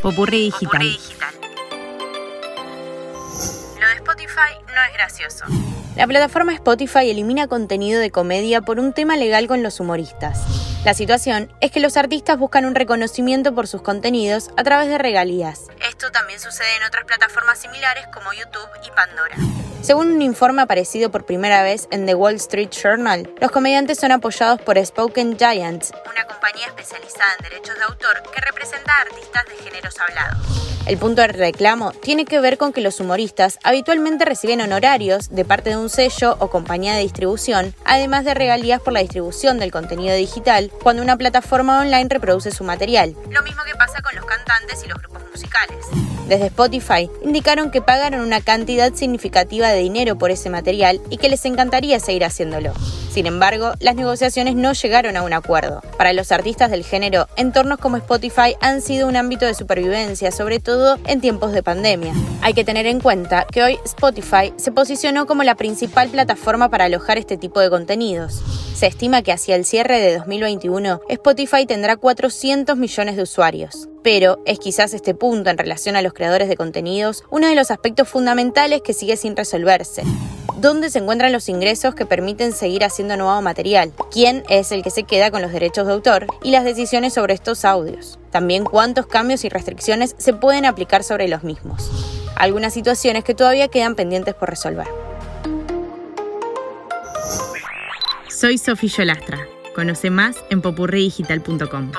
Popurrí digital. Lo de Spotify no es gracioso. La plataforma Spotify elimina contenido de comedia por un tema legal con los humoristas. La situación es que los artistas buscan un reconocimiento por sus contenidos a través de regalías. Esto también sucede en otras plataformas similares como YouTube y Pandora. Según un informe aparecido por primera vez en The Wall Street Journal, los comediantes son apoyados por Spoken Giants, una compañía especializada en derechos de autor que representa a artistas de géneros hablados. El punto de reclamo tiene que ver con que los humoristas habitualmente reciben honorarios de parte de un sello o compañía de distribución, además de regalías por la distribución del contenido digital cuando una plataforma online reproduce su material. Lo mismo que pasa con los cantantes y los grupos musicales. Desde Spotify indicaron que pagaron una cantidad significativa de dinero por ese material y que les encantaría seguir haciéndolo. Sin embargo, las negociaciones no llegaron a un acuerdo. Para los artistas del género, entornos como Spotify han sido un ámbito de supervivencia, sobre todo en tiempos de pandemia. Hay que tener en cuenta que hoy Spotify se posicionó como la principal plataforma para alojar este tipo de contenidos. Se estima que hacia el cierre de 2021, Spotify tendrá 400 millones de usuarios. Pero es quizás este punto en relación a los creadores de contenidos uno de los aspectos fundamentales que sigue sin resolverse dónde se encuentran los ingresos que permiten seguir haciendo nuevo material, quién es el que se queda con los derechos de autor y las decisiones sobre estos audios. También cuántos cambios y restricciones se pueden aplicar sobre los mismos. Algunas situaciones que todavía quedan pendientes por resolver. Soy Sofía Lastra. Conoce más en popurredigital.com.